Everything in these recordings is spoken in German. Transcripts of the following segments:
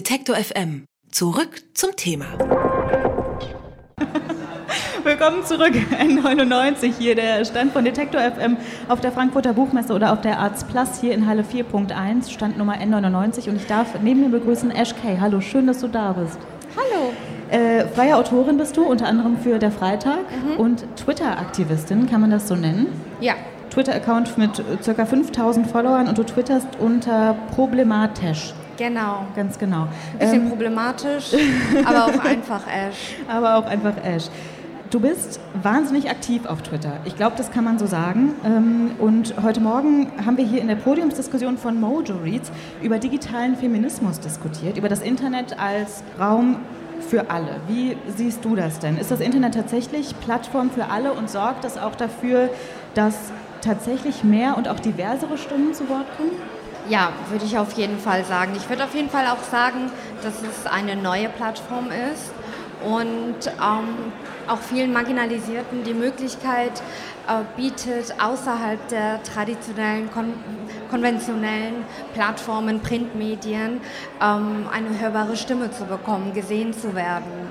Detektor FM. Zurück zum Thema. Willkommen zurück, N99 hier, der Stand von Detektor FM auf der Frankfurter Buchmesse oder auf der Arts Plus hier in Halle 4.1, Stand Nummer N99 und ich darf neben mir begrüßen Ash Kay. Hallo, schön, dass du da bist. Hallo. Äh, freie Autorin bist du, unter anderem für Der Freitag Mhm. und Twitter-Aktivistin, kann man das so nennen? Ja, Twitter-Account mit ca. 5000 Followern und du twitterst unter problematisch. Genau. Ganz genau. Bisschen Ähm, problematisch, aber auch einfach Ash. aber auch einfach Ash. Du bist wahnsinnig aktiv auf Twitter. Ich glaube, das kann man so sagen. Ähm, Und heute Morgen haben wir hier in der Podiumsdiskussion von Mojo Reads über digitalen Feminismus diskutiert, über das Internet als Raum für alle. Wie siehst du das denn? Ist das Internet tatsächlich Plattform für alle und sorgt das auch dafür, dass tatsächlich mehr und auch diversere Stimmen zu Wort kommen? Ja, würde ich auf jeden Fall sagen. Ich würde auf jeden Fall auch sagen, dass es eine neue Plattform ist und ähm, auch vielen Marginalisierten die Möglichkeit äh, bietet, außerhalb der traditionellen, kon konventionellen Plattformen, Printmedien, ähm, eine hörbare Stimme zu bekommen, gesehen zu werden.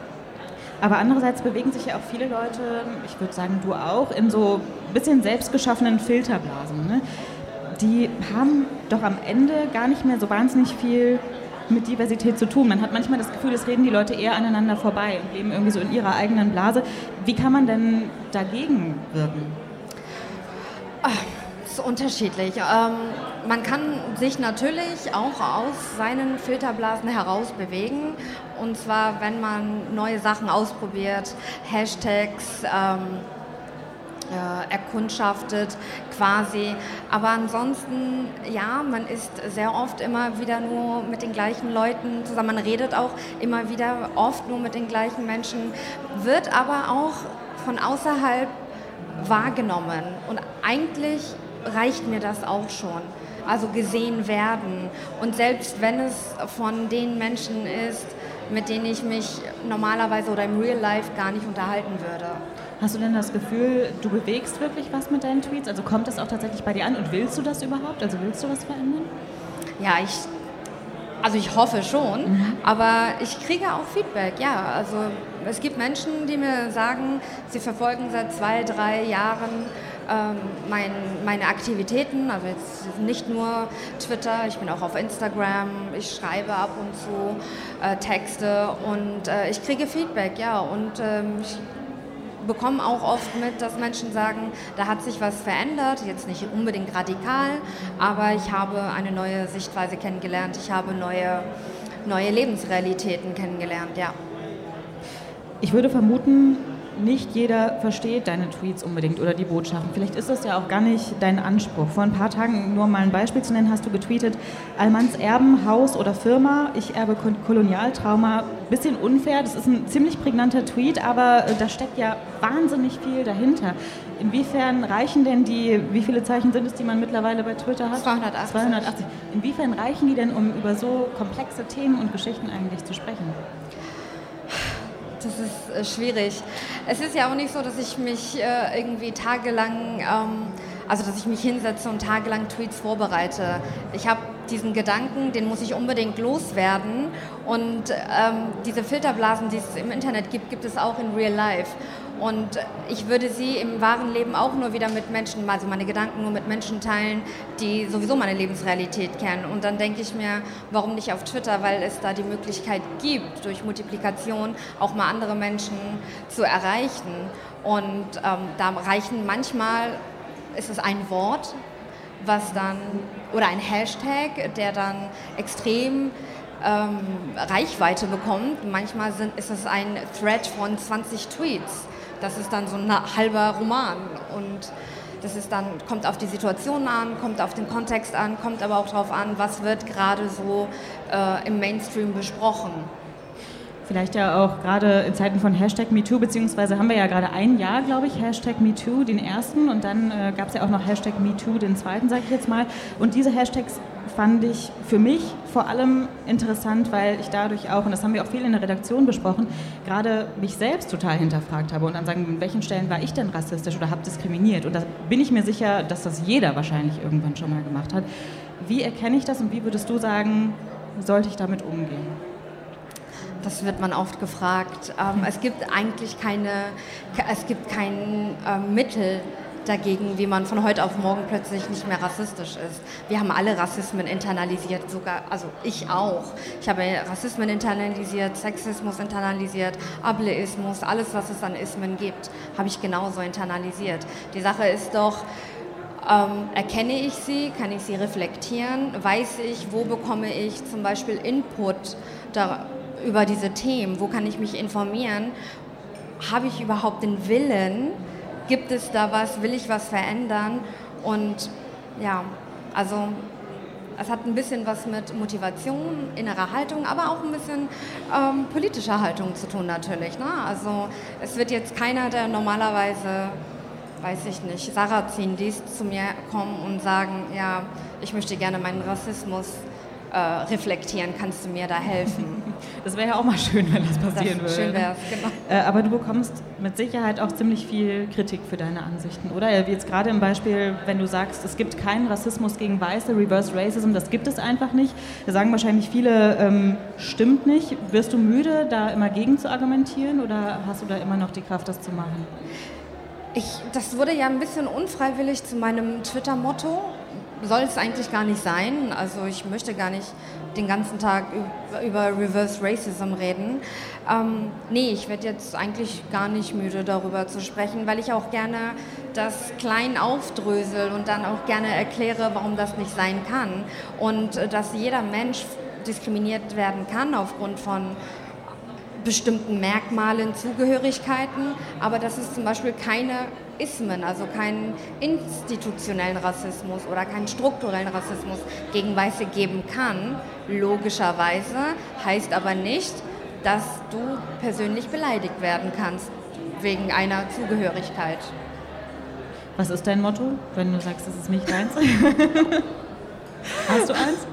Aber andererseits bewegen sich ja auch viele Leute, ich würde sagen du auch, in so ein bisschen selbstgeschaffenen Filterblasen. Ne? Die haben doch am Ende gar nicht mehr so wahnsinnig viel mit Diversität zu tun. Man hat manchmal das Gefühl, es reden die Leute eher aneinander vorbei und leben irgendwie so in ihrer eigenen Blase. Wie kann man denn dagegen wirken? Das ist unterschiedlich. Ähm, man kann sich natürlich auch aus seinen Filterblasen heraus bewegen. Und zwar, wenn man neue Sachen ausprobiert, Hashtags ähm, äh, erkundschaftet quasi. Aber ansonsten, ja, man ist sehr oft immer wieder nur mit den gleichen Leuten zusammen. Man redet auch immer wieder oft nur mit den gleichen Menschen, wird aber auch von außerhalb wahrgenommen. Und eigentlich reicht mir das auch schon. Also gesehen werden. Und selbst wenn es von den Menschen ist, mit denen ich mich normalerweise oder im Real Life gar nicht unterhalten würde. Hast du denn das Gefühl, du bewegst wirklich was mit deinen Tweets? Also kommt das auch tatsächlich bei dir an und willst du das überhaupt? Also willst du was verändern? Ja, ich, also ich hoffe schon, aber ich kriege auch Feedback, ja. Also es gibt Menschen, die mir sagen, sie verfolgen seit zwei, drei Jahren ähm, mein, meine Aktivitäten, also jetzt nicht nur Twitter, ich bin auch auf Instagram, ich schreibe ab und zu äh, Texte und äh, ich kriege Feedback, ja. Und ähm, ich bekomme auch oft mit, dass Menschen sagen, da hat sich was verändert, jetzt nicht unbedingt radikal, aber ich habe eine neue Sichtweise kennengelernt, ich habe neue, neue Lebensrealitäten kennengelernt, ja. Ich würde vermuten, nicht jeder versteht deine Tweets unbedingt oder die Botschaften. Vielleicht ist das ja auch gar nicht dein Anspruch. Vor ein paar Tagen, nur mal ein Beispiel zu nennen, hast du getweetet, Almans Erben, Haus oder Firma, ich erbe Kolonialtrauma. Bisschen unfair, das ist ein ziemlich prägnanter Tweet, aber äh, da steckt ja wahnsinnig viel dahinter. Inwiefern reichen denn die, wie viele Zeichen sind es, die man mittlerweile bei Twitter hat? 280. 280. Inwiefern reichen die denn, um über so komplexe Themen und Geschichten eigentlich zu sprechen? Das ist äh, schwierig. Es ist ja auch nicht so, dass ich mich äh, irgendwie tagelang, ähm, also dass ich mich hinsetze und tagelang Tweets vorbereite. Ich habe diesen Gedanken, den muss ich unbedingt loswerden. Und ähm, diese Filterblasen, die es im Internet gibt, gibt es auch in Real Life. Und ich würde sie im wahren Leben auch nur wieder mit Menschen, also meine Gedanken nur mit Menschen teilen, die sowieso meine Lebensrealität kennen. Und dann denke ich mir, warum nicht auf Twitter, weil es da die Möglichkeit gibt, durch Multiplikation auch mal andere Menschen zu erreichen. Und ähm, da reichen manchmal, ist es ein Wort, was dann, oder ein Hashtag, der dann extrem ähm, Reichweite bekommt. Manchmal sind, ist es ein Thread von 20 Tweets. Das ist dann so ein halber Roman. Und das ist dann, kommt auf die Situation an, kommt auf den Kontext an, kommt aber auch darauf an, was wird gerade so äh, im Mainstream besprochen. Vielleicht ja auch gerade in Zeiten von Hashtag MeToo, beziehungsweise haben wir ja gerade ein Jahr, glaube ich, Hashtag MeToo, den ersten und dann äh, gab es ja auch noch Hashtag MeToo, den zweiten, sage ich jetzt mal. Und diese Hashtags fand ich für mich vor allem interessant, weil ich dadurch auch, und das haben wir auch viel in der Redaktion besprochen, gerade mich selbst total hinterfragt habe und dann sagen, an welchen Stellen war ich denn rassistisch oder habe diskriminiert? Und da bin ich mir sicher, dass das jeder wahrscheinlich irgendwann schon mal gemacht hat. Wie erkenne ich das und wie würdest du sagen, sollte ich damit umgehen? Das wird man oft gefragt. Ähm, es gibt eigentlich keine, es gibt kein äh, Mittel, dagegen, wie man von heute auf morgen plötzlich nicht mehr rassistisch ist. Wir haben alle Rassismen internalisiert, sogar, also ich auch. Ich habe Rassismen internalisiert, Sexismus internalisiert, Ableismus, alles, was es an Ismen gibt, habe ich genauso internalisiert. Die Sache ist doch, ähm, erkenne ich sie, kann ich sie reflektieren, weiß ich, wo bekomme ich zum Beispiel Input da, über diese Themen, wo kann ich mich informieren, habe ich überhaupt den Willen, gibt es da was, will ich was verändern und ja, also es hat ein bisschen was mit Motivation, innerer Haltung, aber auch ein bisschen ähm, politischer Haltung zu tun natürlich. Ne? Also es wird jetzt keiner, der normalerweise, weiß ich nicht, Sarah ziehen liest, zu mir kommen und sagen, ja, ich möchte gerne meinen Rassismus äh, reflektieren, kannst du mir da helfen? Das wäre ja auch mal schön, wenn das passieren das würde. Schön wäre genau. Äh, aber du bekommst mit Sicherheit auch ziemlich viel Kritik für deine Ansichten, oder? Jetzt gerade im Beispiel, wenn du sagst, es gibt keinen Rassismus gegen Weiße, Reverse Racism, das gibt es einfach nicht. Da sagen wahrscheinlich viele, ähm, stimmt nicht. Wirst du müde, da immer gegen zu argumentieren oder hast du da immer noch die Kraft, das zu machen? Ich, das wurde ja ein bisschen unfreiwillig zu meinem Twitter-Motto soll es eigentlich gar nicht sein. Also ich möchte gar nicht den ganzen Tag über Reverse Racism reden. Ähm, nee, ich werde jetzt eigentlich gar nicht müde darüber zu sprechen, weil ich auch gerne das klein aufdrösel und dann auch gerne erkläre, warum das nicht sein kann. Und äh, dass jeder Mensch diskriminiert werden kann aufgrund von bestimmten Merkmalen, Zugehörigkeiten, aber dass es zum Beispiel keine Ismen, also keinen institutionellen Rassismus oder keinen strukturellen Rassismus gegen Weiße geben kann, logischerweise, heißt aber nicht, dass du persönlich beleidigt werden kannst wegen einer Zugehörigkeit. Was ist dein Motto, wenn du sagst, es ist nicht deins? Hast du eins?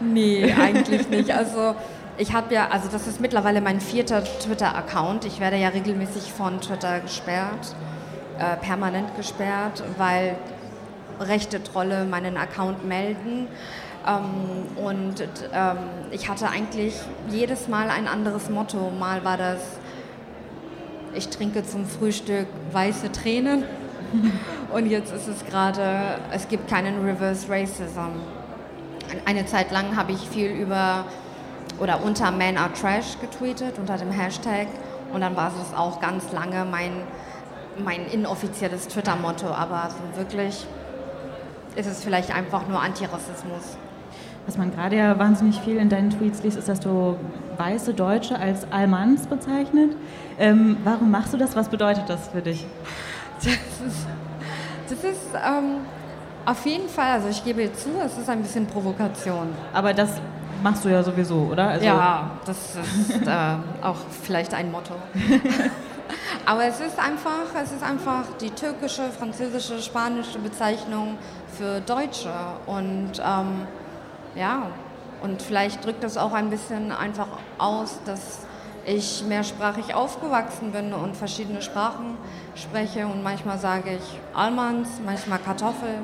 Nee, eigentlich nicht. Also ich habe ja, also das ist mittlerweile mein vierter Twitter-Account. Ich werde ja regelmäßig von Twitter gesperrt äh, permanent gesperrt, weil rechte Trolle meinen Account melden. Ähm, und ähm, ich hatte eigentlich jedes Mal ein anderes Motto. Mal war das, ich trinke zum Frühstück weiße Tränen. und jetzt ist es gerade, es gibt keinen Reverse Racism. Eine Zeit lang habe ich viel über oder unter Men Are Trash getweetet, unter dem Hashtag. Und dann war es auch ganz lange mein mein inoffizielles Twitter-Motto, aber so wirklich ist es vielleicht einfach nur Antirassismus. Was man gerade ja wahnsinnig viel in deinen Tweets liest, ist, dass du weiße Deutsche als Almans bezeichnet. Ähm, warum machst du das? Was bedeutet das für dich? Das ist, das ist ähm, auf jeden Fall, also ich gebe zu, es ist ein bisschen Provokation. Aber das machst du ja sowieso, oder? Also ja, das ist äh, auch vielleicht ein Motto. Aber es ist einfach, es ist einfach die türkische, französische, spanische Bezeichnung für Deutsche. Und ähm, ja, und vielleicht drückt das auch ein bisschen einfach aus, dass ich mehrsprachig aufgewachsen bin und verschiedene Sprachen spreche. Und manchmal sage ich Almans, manchmal Kartoffel,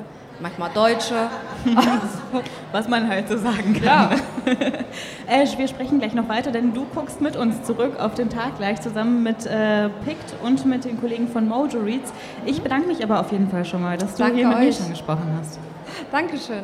manchmal Deutsche. Was man halt so sagen kann. Ja. Ash, wir sprechen gleich noch weiter, denn du guckst mit uns zurück auf den Tag gleich zusammen mit äh, Pict und mit den Kollegen von Mojo Reads. Ich bedanke mich aber auf jeden Fall schon mal, dass du Danke hier mit euch. mir schon gesprochen hast. Dankeschön.